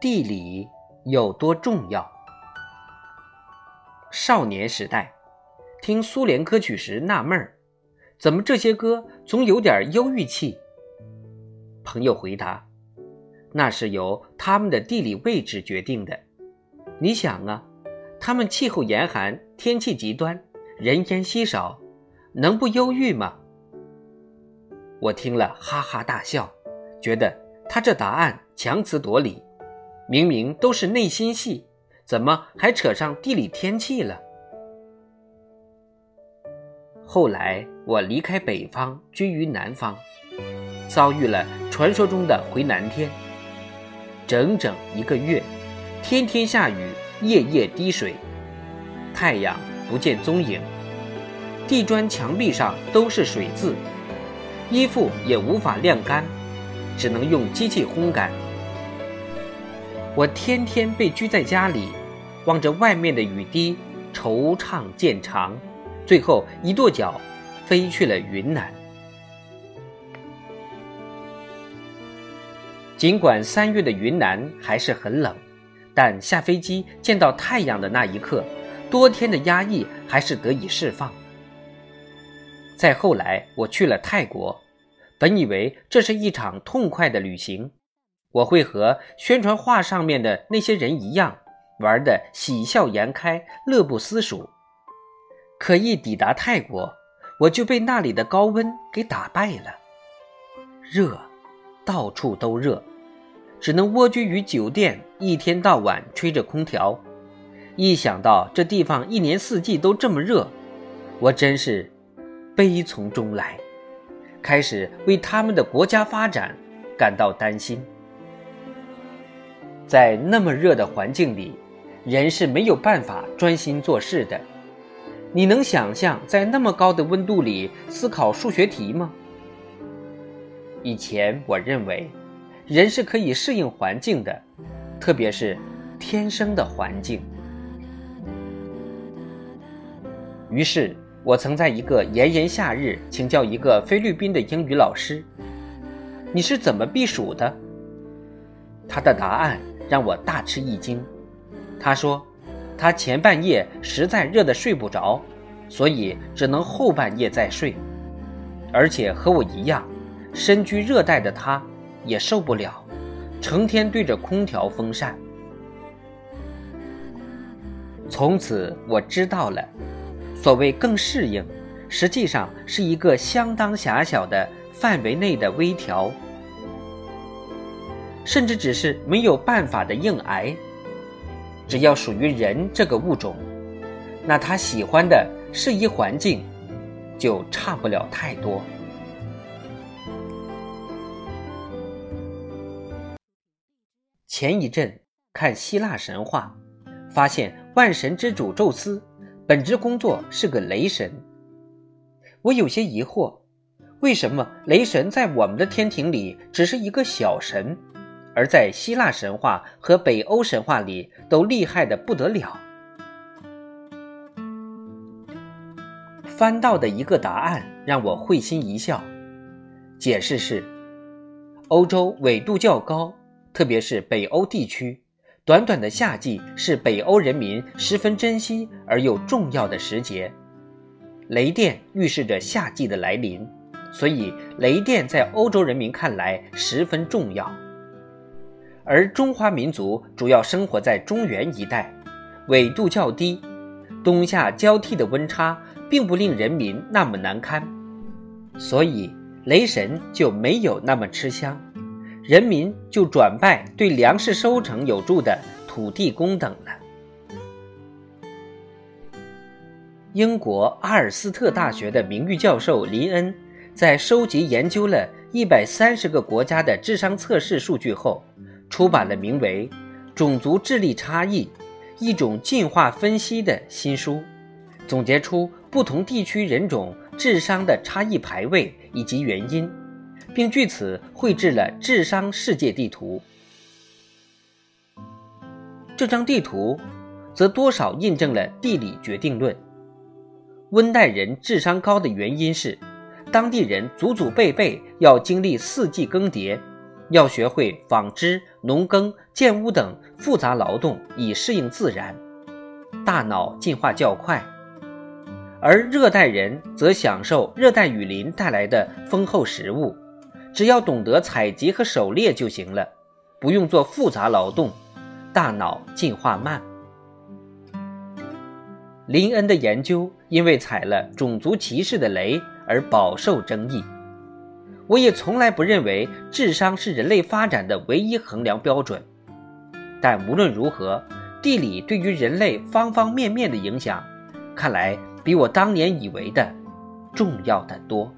地理有多重要？少年时代，听苏联歌曲时纳闷儿，怎么这些歌总有点忧郁气？朋友回答：“那是由他们的地理位置决定的。你想啊，他们气候严寒，天气极端，人烟稀少，能不忧郁吗？”我听了哈哈大笑，觉得他这答案强词夺理。明明都是内心戏，怎么还扯上地理天气了？后来我离开北方，居于南方，遭遇了传说中的回南天。整整一个月，天天下雨，夜夜滴水，太阳不见踪影，地砖墙壁上都是水渍，衣服也无法晾干，只能用机器烘干。我天天被拘在家里，望着外面的雨滴，惆怅渐长，最后一跺脚，飞去了云南。尽管三月的云南还是很冷，但下飞机见到太阳的那一刻，多天的压抑还是得以释放。再后来，我去了泰国，本以为这是一场痛快的旅行。我会和宣传画上面的那些人一样，玩的喜笑颜开、乐不思蜀。可一抵达泰国，我就被那里的高温给打败了。热，到处都热，只能蜗居于酒店，一天到晚吹着空调。一想到这地方一年四季都这么热，我真是悲从中来，开始为他们的国家发展感到担心。在那么热的环境里，人是没有办法专心做事的。你能想象在那么高的温度里思考数学题吗？以前我认为，人是可以适应环境的，特别是天生的环境。于是我曾在一个炎炎夏日请教一个菲律宾的英语老师：“你是怎么避暑的？”他的答案。让我大吃一惊，他说，他前半夜实在热得睡不着，所以只能后半夜再睡，而且和我一样，身居热带的他也受不了，成天对着空调风扇。从此我知道了，所谓更适应，实际上是一个相当狭小的范围内的微调。甚至只是没有办法的硬挨。只要属于人这个物种，那他喜欢的适宜环境，就差不了太多。前一阵看希腊神话，发现万神之主宙斯，本职工作是个雷神。我有些疑惑，为什么雷神在我们的天庭里只是一个小神？而在希腊神话和北欧神话里，都厉害的不得了。翻到的一个答案让我会心一笑，解释是：欧洲纬度较高，特别是北欧地区，短短的夏季是北欧人民十分珍惜而又重要的时节。雷电预示着夏季的来临，所以雷电在欧洲人民看来十分重要。而中华民族主要生活在中原一带，纬度较低，冬夏交替的温差并不令人民那么难堪，所以雷神就没有那么吃香，人民就转拜对粮食收成有助的土地公等了。英国阿尔斯特大学的名誉教授林恩在收集研究了一百三十个国家的智商测试数据后。出版了名为《种族智力差异：一种进化分析》的新书，总结出不同地区人种智商的差异排位以及原因，并据此绘制了智商世界地图。这张地图则多少印证了地理决定论：温带人智商高的原因是，当地人祖祖辈辈要经历四季更迭。要学会纺织、农耕、建屋等复杂劳动，以适应自然，大脑进化较快；而热带人则享受热带雨林带来的丰厚食物，只要懂得采集和狩猎就行了，不用做复杂劳动，大脑进化慢。林恩的研究因为踩了种族歧视的雷而饱受争议。我也从来不认为智商是人类发展的唯一衡量标准，但无论如何，地理对于人类方方面面的影响，看来比我当年以为的重要的多。